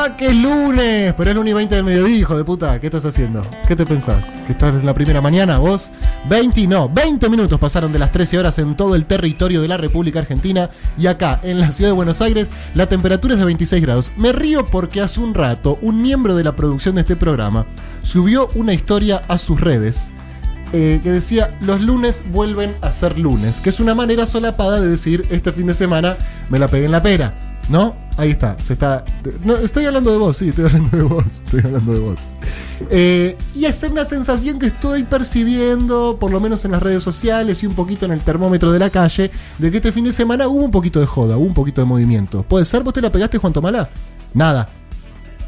Arriba que es lunes, pero es lunes y 20 del mediodía, hijo de puta. ¿Qué estás haciendo? ¿Qué te pensás? ¿Que estás en la primera mañana? ¿Vos? 20, no, 20 minutos pasaron de las 13 horas en todo el territorio de la República Argentina y acá, en la ciudad de Buenos Aires, la temperatura es de 26 grados. Me río porque hace un rato un miembro de la producción de este programa subió una historia a sus redes eh, que decía los lunes vuelven a ser lunes, que es una manera solapada de decir este fin de semana me la pegué en la pera, ¿no? Ahí está, se está. No, estoy hablando de vos, sí, estoy hablando de vos, estoy hablando de vos. Eh, y es una sensación que estoy percibiendo, por lo menos en las redes sociales y un poquito en el termómetro de la calle, de que este fin de semana hubo un poquito de joda, hubo un poquito de movimiento. ¿Puede ser? ¿Vos te la pegaste, Juan Tomala? Nada.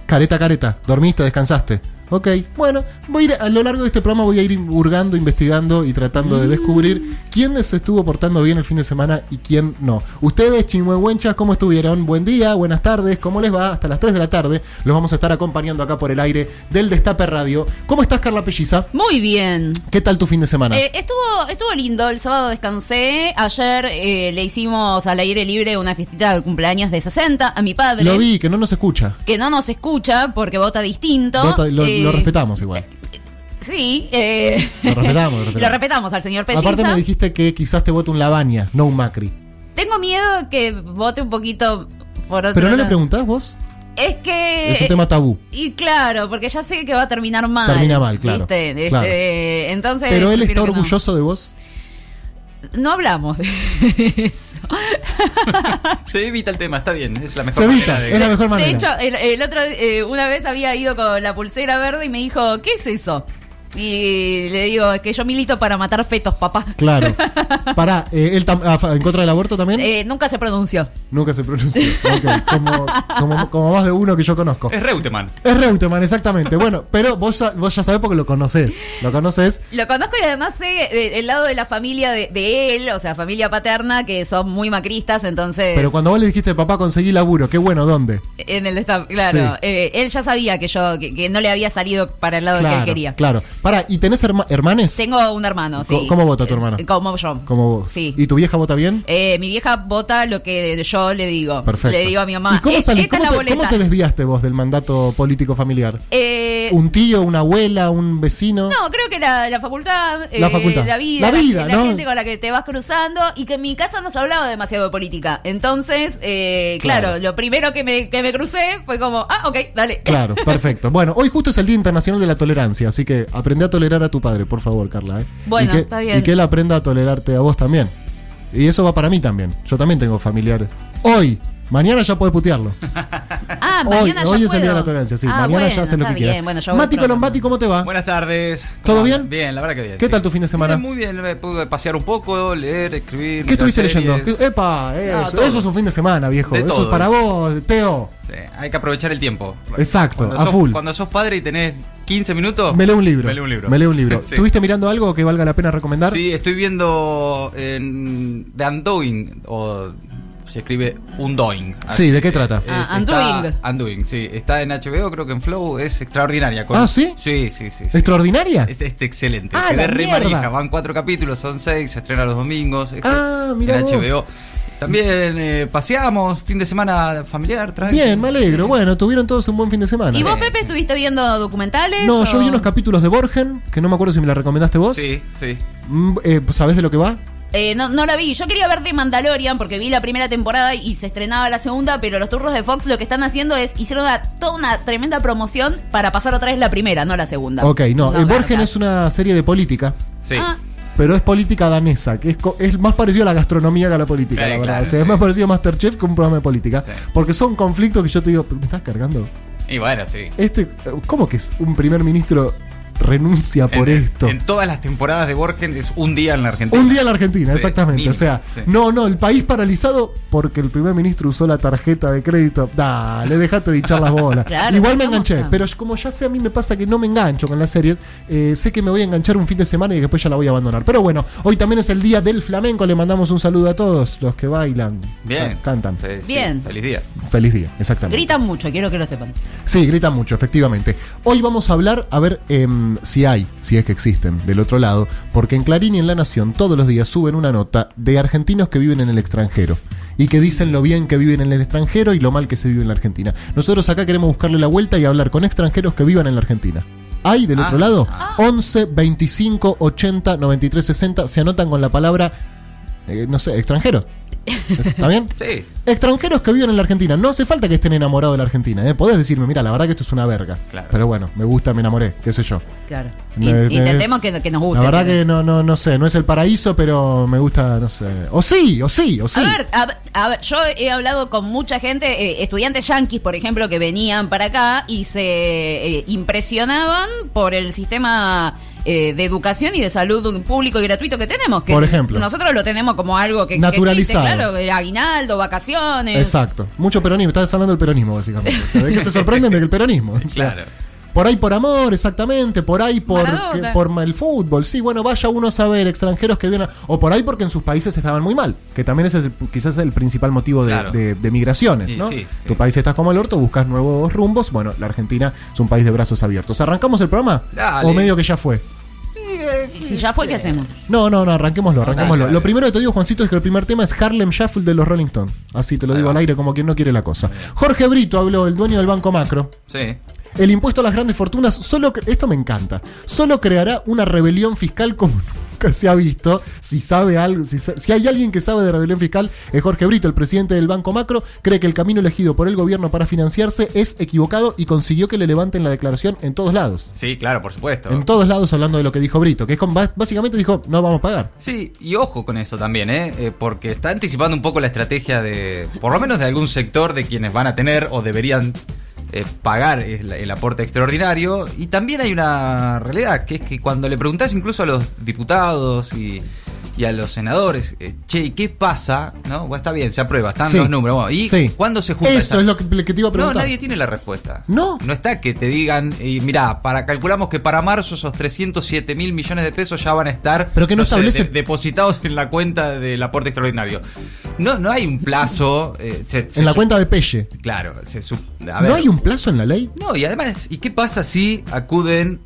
Careta, careta. ¿Dormiste? ¿Descansaste? Ok, bueno, voy a ir, a lo largo de este programa voy a ir hurgando, investigando y tratando de descubrir quién se estuvo portando bien el fin de semana y quién no. Ustedes, chingüengüenchas, ¿cómo estuvieron? Buen día, buenas tardes, ¿cómo les va? Hasta las 3 de la tarde los vamos a estar acompañando acá por el aire del Destape Radio. ¿Cómo estás, Carla Pelliza? Muy bien. ¿Qué tal tu fin de semana? Eh, estuvo, estuvo lindo, el sábado descansé, ayer eh, le hicimos al aire libre una fiestita de cumpleaños de 60 a mi padre. Lo vi, que no nos escucha. Que no nos escucha porque vota distinto. Lo- Eh, lo respetamos igual. Sí, eh, Lo respetamos, lo respetamos. lo respetamos al señor Pelliza. Aparte me dijiste que quizás te vote un Lavagna, no un Macri. Tengo miedo que vote un poquito por otro Pero no le preguntás vos. Es que... Es un tema tabú. Y claro, porque ya sé que va a terminar mal. Termina mal, claro, ¿viste? Este, entonces... Pero él está no. orgulloso de vos. No hablamos de eso. Se evita el tema, está bien. Es la mejor Se manera evita, de- es la mejor manera. De hecho, el, el otro, eh, una vez había ido con la pulsera verde y me dijo, ¿qué es eso? Y le digo, es que yo milito para matar fetos, papá. Claro. Pará, eh, él tam- a fa- en contra del aborto también. Eh, nunca se pronunció. Nunca se pronuncia. Ok, Como, como, como más de uno que yo conozco. Es Reutemann. Es Reutemann, exactamente. Bueno, pero vos ya, vos ya sabés porque lo conoces. Lo conoces. Lo conozco y además sé eh, el lado de la familia de, de él, o sea, familia paterna, que son muy macristas, entonces... Pero cuando vos le dijiste, papá, conseguí laburo, qué bueno, ¿dónde? En el staff, claro. Sí. eh, él ya sabía que yo, que, que no le había salido para el lado que él Claro, quería. claro. Pará, ¿y tenés herma- hermanes? Tengo un hermano, sí. ¿Cómo vota tu hermano? Eh, Como yo. Como vos. Sí. ¿Y tu vieja vota bien? Eh, mi vieja vota lo que yo le digo. Perfecto. Le digo a mi mamá. ¿Y cómo, "Eh, salí- cómo es te, cómo te desviaste vos del mandato político familiar? Eh, ¿Un tío, una abuela, un vecino? no, creo que la, la facultad, La eh, facultad. la vida, La vida, la ¿no? gente con la que te vas cruzando y que en mi casa no se hablaba demasiado de política. Entonces, claro. Claro. lo primero que me, que me crucé fue como, ah, ok, dale. Claro, perfecto. Bueno, hoy justo es el Día Internacional de la Tolerancia, así que aprende a tolerar a tu padre, por favor, Carla. ¿eh? Bueno, y que, está bien. Y que él aprenda a tolerarte a vos también. Y eso va para mí también. Yo también tengo familiares. Hoy, mañana ya podés putearlo. Ah, hoy mañana ya hoy es el. Día de la Tolerancia, sí. Ah, mañana bueno, ya hace lo que quieras. Bueno, Mati pronto. Colombati, ¿cómo te va? Buenas tardes. ¿Todo bien? Bien, la verdad que bien. ¿Qué sí. tal tu fin de semana? Bien, muy bien. Me pude pasear un poco, leer, escribir. ¿Qué estuviste leyendo? series. ¿Qué- Epa, eso, Ah, es un fin de semana, viejo. De eso es para eso. vos, Teo. Sí, hay que aprovechar el tiempo. Exacto, Cuando a sos, full. Cuando sos padre y tenés 15 minutos. Me leo un libro. Me leo un libro. Me leo un libro. Sí. ¿Estuviste mirando algo que valga la pena recomendar? Sí, estoy viendo en The Undoing, o se escribe Undoing. Sí, ¿de qué trata? Ah, está- Undoing. Undoing, sí. Está en HBO, creo que en Flow es extraordinaria. Ah, ¿sí? Sí, sí, sí. sí. ¿Extraordinaria? Es este excelente. Ah, la re mierda. Van cuatro capítulos, son seis, se estrena los domingos. Ah, mirá En vos. También eh, paseamos, fin de semana familiar, tranqui. Bien, me alegro. Bueno, tuvieron todos un buen fin de semana. ¿Y vos, Pepe, estuviste viendo documentales? No, o- yo vi unos capítulos de Borgen, que no me acuerdo si me la recomendaste vos. Sí, sí. Mm, eh, ¿Sabés de lo que va? Eh, no, no la vi. Yo quería ver de Mandalorian porque vi la primera temporada y se estrenaba la segunda, pero los turros de Fox lo que están haciendo es hicieron una- toda una tremenda promoción para pasar otra vez la primera, no la segunda. Ok, no. No, eh, Borgen es una serie de política, Sí. Ah, pero es política danesa, que es, co- es más parecido a la gastronomía que a la política, la verdad. claro, o sea, es sí. más parecido a Masterchef que un programa de política. Sí. Porque son conflictos que yo te digo, ¿me estás cargando? Y bueno, sí. Este, ¿Cómo que es un primer ministro renuncia por en, esto? En todas las temporadas de Borgen es un día en la Argentina. Un día en la Argentina, Sí, exactamente. mínimo, o sea, sí. no, no, el país paralizado porque el primer ministro usó la tarjeta de crédito. Dale, dejate de hinchar las bolas. Claro, Igual me ¿cómo enganché, está? pero como ya sé, a mí me pasa que no me engancho con las series, eh, sé que me voy a enganchar un fin de semana y después ya la voy a abandonar. Pero bueno, hoy también es el día del flamenco, le mandamos un saludo a todos los que bailan, Bien. ca- cantan. Sí, sí, Bien. Feliz día. Feliz día, exactamente. gritan mucho, quiero que lo sepan. Sí, grita mucho, efectivamente. Hoy vamos a hablar, a ver, em, si hay, si es que existen, del otro lado, porque en Clarín y en La Nación todos los días suben una nota de argentinos que viven en el extranjero y que dicen lo bien que viven en el extranjero y lo mal que se vive en la Argentina. Nosotros acá queremos buscarle la vuelta y hablar con extranjeros que vivan en la Argentina. ¿Hay del Ah. otro lado? 11 25 80 93 60 se anotan con la palabra, eh, no sé, extranjeros. ¿Está bien? Sí, Extranjeros que viven en la Argentina. No hace falta que estén enamorados de la Argentina. ¿eh? Podés decirme, mira, la verdad que esto es una verga. Claro. Pero bueno, me gusta, me enamoré, qué sé yo. Claro. Me- intentemos que, que nos guste. La verdad que no, no, no sé, no es el paraíso, pero me gusta, no sé. O sí, o sí, o sí. A ver, a, ver, a ver, yo he hablado con mucha gente, eh, estudiantes yanquis, por ejemplo, que venían para acá y se eh, impresionaban por el sistema eh, de educación y de salud público y gratuito que tenemos. Que Por ejemplo. Nosotros lo tenemos como algo que, que Naturalizado. existe, claro, el aguinaldo, vacaciones. Exacto. Mucho peronismo. Estás hablando del peronismo, básicamente. O sea, ¿De qué se sorprenden? De que el peronismo. O sea, claro. Por ahí por amor, exactamente. Por ahí por, que- por el fútbol. Sí, bueno, vaya uno a saber, extranjeros que vienen. O por ahí porque en sus países estaban muy mal. Que también ese es el- quizás el principal motivo de, Claro. de- de migraciones, Sí, ¿no? sí, sí. Tu país está como el orto, buscas nuevos rumbos. Bueno, la Argentina es un país de brazos abiertos. ¿Arrancamos el programa? Dale. ¿O medio que ya fue? Si ya fue, ¿qué hacemos? No, no, no, arranquémoslo, arranquémoslo. Lo primero que te digo, Juancito, es que el primer tema es Harlem Shuffle de los Rolling Stones. Así te lo digo al aire como quien no quiere la cosa. Jorge Brito habló, el dueño del Banco Macro. Sí. El impuesto a las grandes fortunas solo, cre- esto me encanta, solo creará una rebelión fiscal como nunca se ha visto. Si sabe algo, si, si hay alguien que sabe de rebelión fiscal es Jorge Brito, el presidente del Banco Macro, cree que el camino elegido por el gobierno para financiarse es equivocado y consiguió que le levanten la declaración en todos lados. Sí, claro, por supuesto. En todos lados hablando de lo que dijo Brito, que es con- bas- básicamente dijo, no vamos a pagar. Sí, y ojo con eso también, ¿eh? Eh, porque está anticipando un poco la estrategia de, por lo menos de algún sector de quienes van a tener o deberían eh, pagar el, el aporte extraordinario. Y también hay una realidad, que es que cuando le preguntás incluso a los diputados y, y a los senadores, eh, che, ¿y qué pasa? ¿No? Bueno, está bien, se aprueba, están Sí. los números. bueno, ¿Y Sí. cuándo se junta Eso es lo que, que te iba a no, preguntar. nadie tiene la respuesta. No. No está que te digan, y mira, para calculamos que para marzo esos 307 mil millones de pesos ya van a estar Pero que no establece- de- depositados en la cuenta del aporte extraordinario. No, no hay un plazo. eh, se- se en la cuenta de Pelle. Claro, se a ver. ¿No hay un plazo en la ley? No, y además, ¿y qué pasa si acuden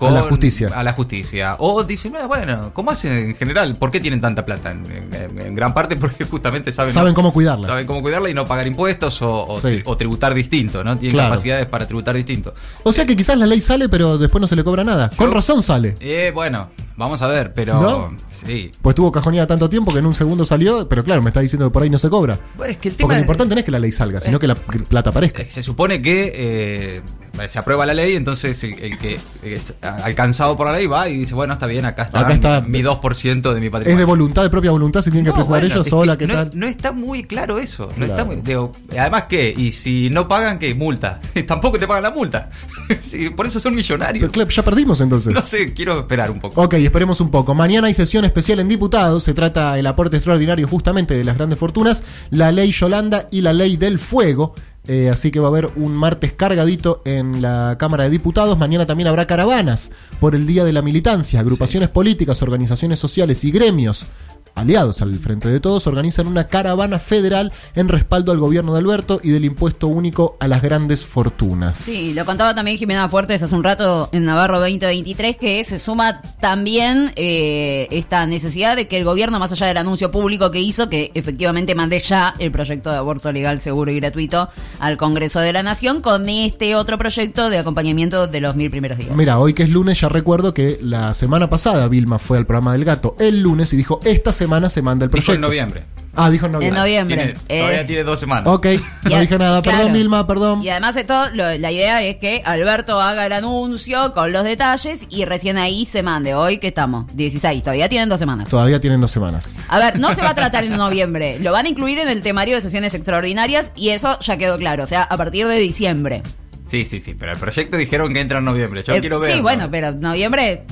con- A la justicia. A la justicia. O dicen, "Ah, bueno, ¿cómo hacen en general? ¿Por qué tienen tanta plata? En, en- en gran parte porque justamente saben, Saben cómo cuidarla. Saben cómo cuidarla y no pagar impuestos o, o Sí. tri- o tributar distinto, ¿no? Tienen Claro. capacidades para tributar distinto. O sea que quizás la ley sale, pero después no se le cobra nada. Con razón sale. Eh, bueno, vamos a ver, pero. ¿No? Sí. Pues tuvo cajoneada tanto tiempo que en un segundo salió, pero claro, me está diciendo que por ahí no se cobra. Pues es que el Porque tema. lo importante no es que la ley salga, sino que la plata aparezca. Eh, Se supone que eh, se aprueba la ley, entonces el, el que es alcanzado por la ley va y dice, bueno, está bien, acá está, Acá está. mi 2% de mi patrimonio. Es de voluntad, de propia voluntad, se tienen que presentar bueno, ellos sola, que ¿qué no, tal? no está muy claro eso. No Claro. está muy, digo, además, ¿qué? Y si no pagan, ¿qué? Multa. Tampoco te pagan la multa. Sí, por eso son millonarios. Pero, claro, ya perdimos entonces. No sé, quiero esperar un poco. Ok, esperemos un poco. Mañana hay sesión especial en diputados. Se trata el aporte extraordinario justamente de las grandes fortunas, la ley Yolanda y la ley del fuego. Eh, así que va a haber un martes cargadito en la Cámara de Diputados. Mañana también habrá caravanas por el Día de la Militancia. Agrupaciones políticas, organizaciones sociales y gremios aliados al Frente de Todos organizan una caravana federal en respaldo al gobierno de Alberto y del impuesto único a las grandes fortunas. Sí, lo contaba también Jimena Fuertes hace un rato en Navarro 2023, que se suma también eh, esta necesidad de que el gobierno, más allá del anuncio público que hizo, que efectivamente mande ya el proyecto de aborto legal, seguro y gratuito al Congreso de la Nación, con este otro proyecto de acompañamiento de los mil primeros días. Mira, hoy que es lunes ya recuerdo que la semana pasada Vilma fue al programa del gato el lunes y dijo, esta semana se manda el Dijo proyecto. en noviembre. Ah, dijo en En noviembre. noviembre. Tiene- Eh, todavía tiene dos semanas. Ok, no dije nada. claro. Perdón, Vilma, perdón. Y además esto, lo- la idea es que Alberto haga el anuncio con los detalles y recién ahí se mande. Hoy que estamos, 16, todavía tienen dos semanas. Todavía tienen dos semanas. A ver, no se va a tratar en noviembre, lo van a incluir en el temario de sesiones extraordinarias y eso ya quedó claro, o sea, a partir de diciembre. Sí, sí, sí, pero el proyecto dijeron que entra en noviembre. Yo Eh, quiero ver. Sí, bueno, pero noviembre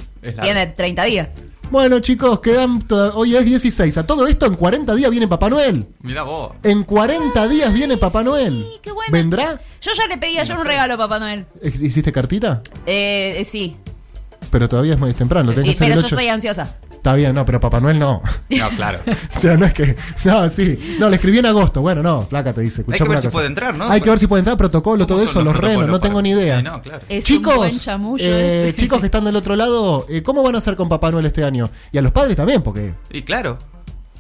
tiene 30 días. Bueno, chicos, quedan. Hoy es 16. A todo esto, en 40 días viene Papá Noel. Mira vos. En 40 días viene Papá Noel. qué bueno. ¿Vendrá? Yo ya le pedí ayer un regalo a Papá Noel. ¿Hiciste cartita? Eh, eh, sí, Pero todavía es muy temprano. Tenés Eh, que hacer pero el yo 8. soy ansiosa. Está bien, no, pero Papá Noel no. No, claro. o sea, no es que. No, sí. No, le escribí en agosto. Bueno, no, flaca te dice. Hay que ver si cosa. puede entrar, ¿no? Hay que ver si puede entrar, protocolo, ¿Cómo todo eso, los renos, no tengo ni idea. Sí, no, claro. Es un chicos, eh, ese. chicos que están del otro lado, eh, ¿cómo van a hacer con Papá Noel este año? Y a los padres también, porque Y claro.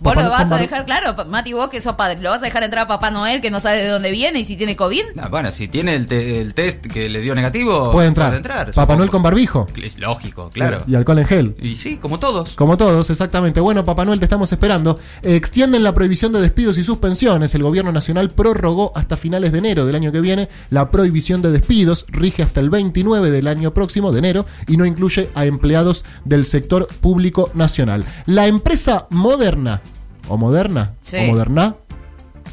Vos Papá- lo vas a dejar, claro, Mati, vos que sos padre, ¿lo vas a dejar entrar a Papá Noel que no sabe de dónde viene y si tiene COVID? No, bueno, si tiene el, te- el test que le dio negativo, puede entrar. Papá supongo. Noel con barbijo. Es lógico, claro. Y alcohol en gel. Y sí, como todos. Como todos, exactamente. Bueno, Papá Noel, te estamos esperando. Extienden la prohibición de despidos y suspensiones. El gobierno nacional prorrogó hasta finales de enero del año que viene la prohibición de despidos. Rige hasta el 29 del año próximo, de enero, y no incluye a empleados del sector público nacional. La empresa Moderna, o Moderna, Sí. o Moderna,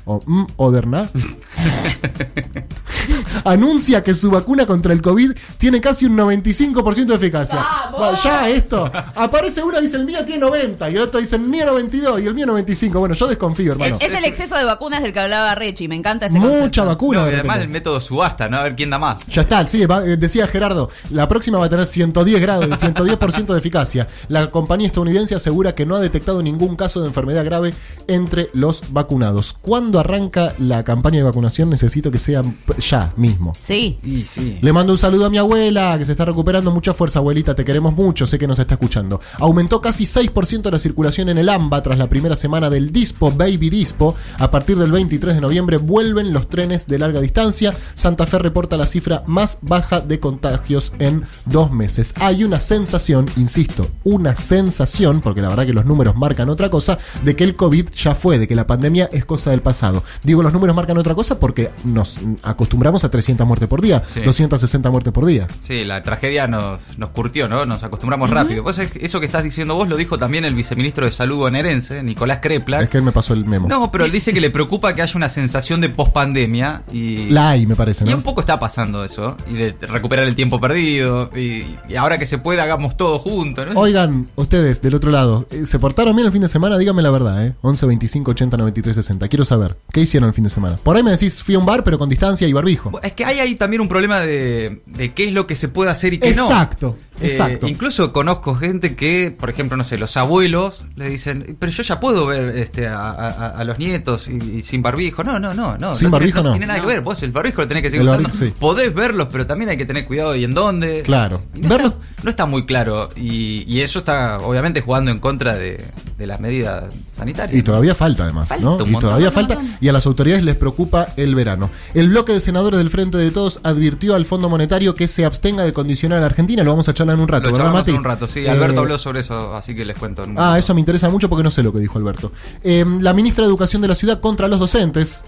o mm, Moderna, anuncia que su vacuna contra el COVID tiene casi un 95% de eficacia. ¡Vamos! Bueno, ya esto. Aparece uno y dice el mío tiene 90 y el otro dice el mío 92 y el mío 95. Bueno, yo desconfío, hermano. Es, es el exceso de vacunas del que hablaba Rechi, me encanta ese Mucha concepto. vacuna. No, además el método subasta, ¿no? A ver quién da más. Ya está, sí, va- eh, decía Gerardo, la próxima va a tener 110 grados, 110% de eficacia. La compañía estadounidense asegura que no ha detectado ningún caso de enfermedad grave entre los vacunados. ¿Cuándo arranca la campaña de vacunación? Necesito que sea ya mismo. Sí. Y sí. Le mando un saludo a mi abuela, que se está recuperando. Mucha fuerza, abuelita, te queremos mucho, sé que nos está escuchando. Aumentó casi 6% la circulación en el AMBA tras la primera semana del Dispo, Baby Dispo. A partir del 23 de noviembre vuelven los trenes de larga distancia. Santa Fe reporta la cifra más baja de contagios en dos meses. Hay una sensación, insisto, una sensación, porque la verdad que los números marcan otra cosa, de que el COVID ya fue, de que la pandemia es cosa del pasado. Digo, los números marcan otra cosa porque nos acostumbramos a 300 muertes por día, Sí. 260 muertes por día. Sí, la tragedia nos, nos curtió, ¿no? Nos acostumbramos rápido. Vos sabés que eso que estás diciendo vos lo dijo también el viceministro de Salud bonaerense, Nicolás Kreplak. Es que él me pasó el memo. No, pero él dice que le preocupa que haya una sensación de pospandemia y... La hay, me parece, Y ¿no? un poco está pasando eso, y de recuperar el tiempo perdido, y, y ahora que se puede hagamos todo juntos, ¿no? Oigan, ustedes del otro lado, eh, ¿se portaron bien el fin de semana? Díganme la verdad, ¿eh? 11 25 80 93 60. Quiero saber, ¿qué hicieron el fin de semana? Por ahí me decís, fui a un bar, pero con distancia y barbijo. Es que hay ahí también un problema de, de qué es lo que se puede hacer y qué no. Exacto, Eh, exacto. incluso conozco gente que, por ejemplo, no sé, los abuelos le dicen, pero yo ya puedo ver este, a, a- a los nietos y, y sin barbijo. No, no, no, no. Sin no barbijo, no. tiene nada que ver. Vos el barbijo lo tenés que seguir El usando. barbijo, sí. Podés verlos, pero también hay que tener cuidado y en dónde. Claro. No, Verlos- está, no está muy claro. Y, y eso está, obviamente, jugando en contra de, de las medidas sanitarias. Y todavía falta además, Falta ¿no? un Y todavía falta. Y a las autoridades les preocupa el verano. El bloque de senadores del Frente de Todos advirtió al Fondo Monetario que se abstenga de condicionar a la Argentina. Lo vamos a charlar en un rato, Lo ¿verdad, Mati? en un rato, sí. Eh, Alberto habló sobre eso, así que les cuento. Ah, eso me interesa mucho porque no sé lo que dijo Alberto. Eh, la ministra de Educación de la ciudad contra los docentes.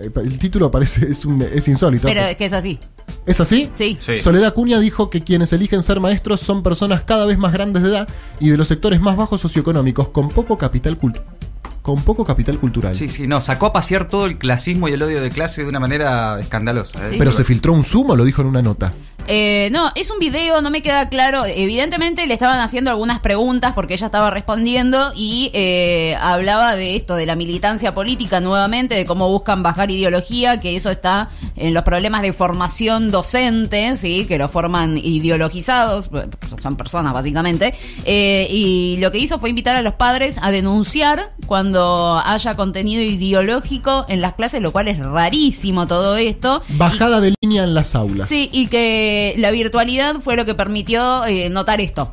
Eh, El título parece es, un, es insólito. Pero es que es así. ¿Es así? Sí. Sí. Soledad Cunha dijo que quienes eligen ser maestros son personas cada vez más grandes de edad y de los sectores más bajos socioeconómicos con poco capital cultural. Con poco capital cultural. Sí, sí, no, sacó a pasear todo el clasismo y el odio de clase de una manera escandalosa. ¿eh? Sí. Pero se filtró un zoom o lo dijo en una nota. Eh, no, es un video, no me queda claro. Evidentemente le estaban haciendo algunas preguntas porque ella estaba respondiendo y eh, hablaba de esto, de la militancia política nuevamente, de cómo buscan bajar ideología, que eso está en los problemas de formación docente, sí, que lo forman ideologizados, son personas básicamente. Eh, y lo que hizo fue invitar a los padres a denunciar cuando haya contenido ideológico en las clases, lo cual es rarísimo todo esto. Y- Bajada de línea en las aulas. Sí, y que la virtualidad fue lo que permitió eh, notar esto.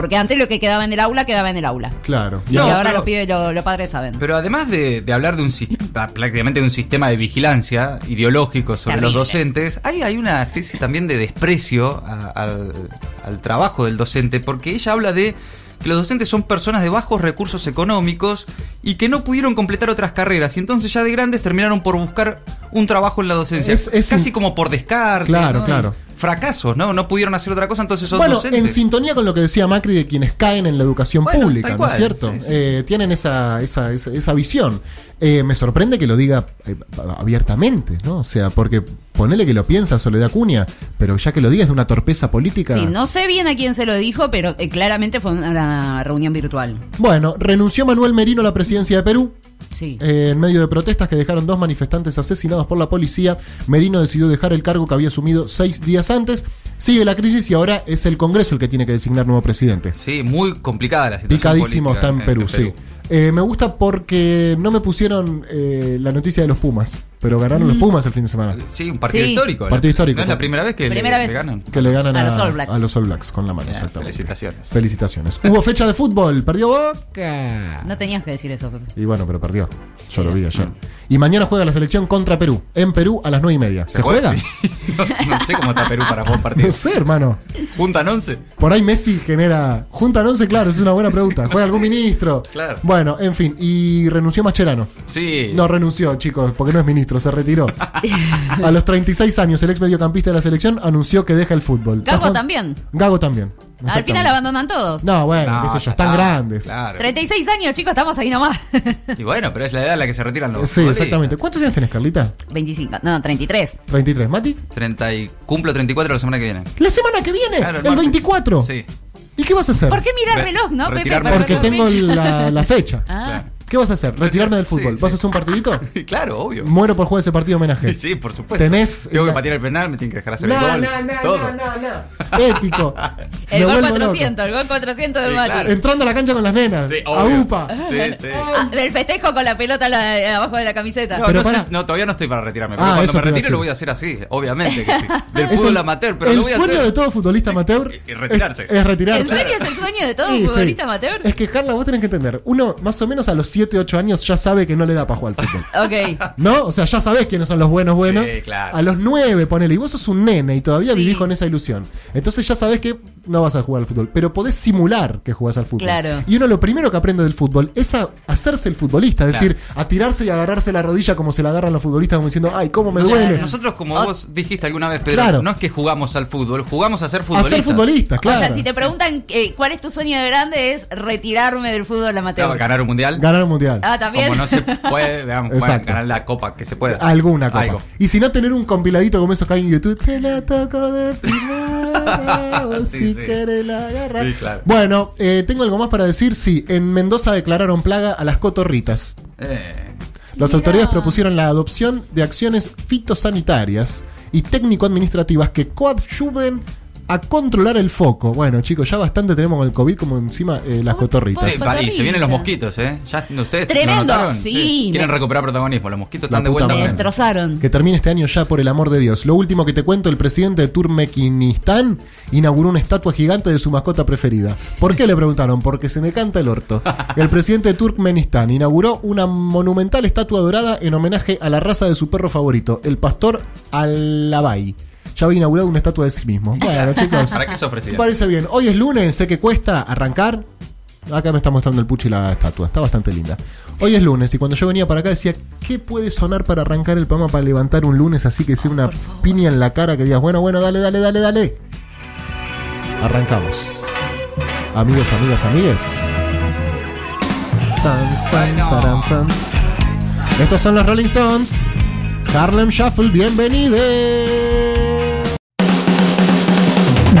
Porque antes lo que quedaba en el aula, quedaba en el aula. Claro. Y No, ahora pero- los pibes, lo- los padres saben. Pero además de, de hablar de un prácticamente de un sistema de vigilancia ideológico sobre Terrible. los docentes, hay, hay una especie también de desprecio a- al, al trabajo del docente, porque ella habla de que los docentes son personas de bajos recursos económicos y que no pudieron completar otras carreras y entonces ya de grandes terminaron por buscar un trabajo en la docencia. Es- es Casi un- como por descarte. Claro, ¿no? claro. Fracasos, ¿no? No pudieron hacer otra cosa, entonces son Bueno, docentes. en sintonía con lo que decía Macri de quienes caen en la educación Bueno, pública, ¿no es cierto? sí, sí. Eh, tienen esa, esa, esa, esa visión. Eh, me sorprende que lo diga eh, abiertamente, ¿no? O sea, porque ponele que lo piensa Soledad Cunha, pero ya que lo diga es de una torpeza política. Sí, no sé bien a quién se lo dijo, pero eh, claramente fue una reunión virtual. Bueno, renunció Manuel Merino a la presidencia de Perú. Sí. Eh, en medio de protestas que dejaron dos manifestantes asesinados por la policía, Merino decidió dejar el cargo que había asumido seis días antes. Sigue la crisis y ahora es el Congreso el que tiene que designar nuevo presidente. Sí, muy complicada la situación. Picadísimo política está en Perú, sí. Eh, me gusta porque no me pusieron eh, la noticia de los Pumas, pero ganaron los Pumas el fin de semana. Sí, un partido Sí. histórico. Partido histórico. No es la primera vez que Primera le, vez. le ganan. Que le ganan A a, los All Blacks. a los All Blacks con la mano, exactamente. felicitaciones. Felicitaciones. Hubo fecha de fútbol, perdió Boca. No tenías que decir eso, Pepe. Y bueno, pero perdió. Yo lo vi ayer. Y mañana juega la selección contra Perú. En Perú a las 9 y media. ¿Se, juega? no, no sé cómo está Perú para jugar un No partido. sé, hermano. Juntan 11. Por ahí Messi genera. ¿Juntan 11? Claro, es una buena pregunta. ¿Juega algún ministro? Claro. Bueno, en fin. Y renunció Mascherano. Sí. No renunció, chicos, porque no es ministro, se retiró. A los 36 años, el ex mediocampista de la selección anunció que deja el fútbol. ¿Está Gago también. Gago también. Al final abandonan todos. No, bueno, No, qué sé yo, ya están está, grandes. Claro. 36 años, chicos, estamos ahí nomás. Y bueno, pero es la edad a la que se retiran los. Sí, futbolistas. exactamente. ¿Cuántos años tenés, Carlita? 25, no, 33. 33. ¿Mati? 30 y, cumplo 34 la semana que viene. La semana que viene, Claro, el, martes. 24. Sí. ¿Y qué vas a hacer? ¿Por qué mirar Re- reloj, no, Pepe? Porque tengo la, la fecha. Ah. Claro. ¿Qué vas a hacer? ¿Retirarme del fútbol? Sí, ¿Vas sí. a hacer un partidito? claro, obvio. Muero por jugar ese partido de homenaje. Sí, por supuesto. Tenés Tengo la- que patear el penal, me tienen que dejar hacer No, el gol. no, no, todo. no, no, no. Épico. El Me gol vuelvo loco. 400, el gol 400 de Sí, Mati. claro. Entrando a la cancha con las nenas. Sí, a. UPA. Sí, sí. Ah, el festejo con la pelota la- abajo de la camiseta. No, Pero no, sé- para- no, todavía no estoy para retirarme. Pero Ah, cuando me retire lo voy a hacer así, obviamente que sí. Del fútbol el- amateur, pero el lo voy a sueño hacer. de todo futbolista amateur Y- y retirarse. Es, es retirarse. ¿En serio es el sueño de todo futbolista amateur? Es que Carla, vos tenés que entender. Uno, más o menos a los 7, 8 años, ya sabe que no le da para jugar al fútbol. Ok. ¿No? O sea, ya sabés quiénes son los buenos buenos. Sí, claro. A los 9, ponele. Y vos sos un nene y todavía Sí. vivís con esa ilusión. Entonces ya sabés que no vas a jugar al fútbol. Pero podés simular que jugás al fútbol. Claro. Y uno lo primero que aprende del fútbol es a hacerse el futbolista. Es Claro. decir, a tirarse y agarrarse la rodilla como se la agarran los futbolistas, como diciendo, ay, cómo me duele. Nosotros, como vos dijiste alguna vez, Pedro, Claro. no es que jugamos al fútbol, jugamos a ser a futbolistas. ser futbolista, claro. O sea, si te preguntan eh, cuál es tu sueño de grande, es retirarme del fútbol amateur. Claro, ganar un mundial. Ganar un mundial. Ah, también. Como no se puede, digamos, bueno, Exacto. ganar la copa que se pueda. Alguna copa. Algo. Y si no, tener un compiladito como esos que hay en YouTube. Te la toco de primera, o Sí, si sí. querés la agarrar. Sí, claro. Bueno, eh, tengo algo más para decir. Sí, en Mendoza declararon plaga a las cotorritas. Eh, Las Mirá. autoridades propusieron la adopción de acciones fitosanitarias y técnico-administrativas que coadyuven a controlar el foco. Bueno, chicos, ya bastante tenemos con el COVID como encima eh, las cotorritas. sí, y se vienen los mosquitos, ¿eh? Ya ustedes lo Tremendo, notaron? sí, Quieren me- recuperar protagonismo. Los mosquitos La están de vuelta. Me destrozaron. Que termine este año ya, por el amor de Dios. Lo último que te cuento, el presidente de Turkmenistán inauguró una estatua gigante de su mascota preferida. ¿Por qué le preguntaron? Porque se me canta el orto. El presidente de Turkmenistán inauguró una monumental estatua dorada en homenaje a la raza de su perro favorito, el pastor Alabay. Ya había inaugurado una estatua de sí mismo. Bueno, chicos. ¿Para qué presidente? parece bien. Hoy es lunes, sé que cuesta arrancar. Acá me está mostrando el puchi la estatua, está bastante linda. Hoy es lunes y cuando yo venía para acá decía, ¿qué puede sonar para arrancar el programa para levantar un lunes así que sea una piña en la cara que digas, bueno, bueno, dale, dale, dale, dale? Arrancamos. Amigos, amigas, amigues. San, san, saran, san. Estos son los Rolling Stones. Harlem Shuffle, bienvenidos.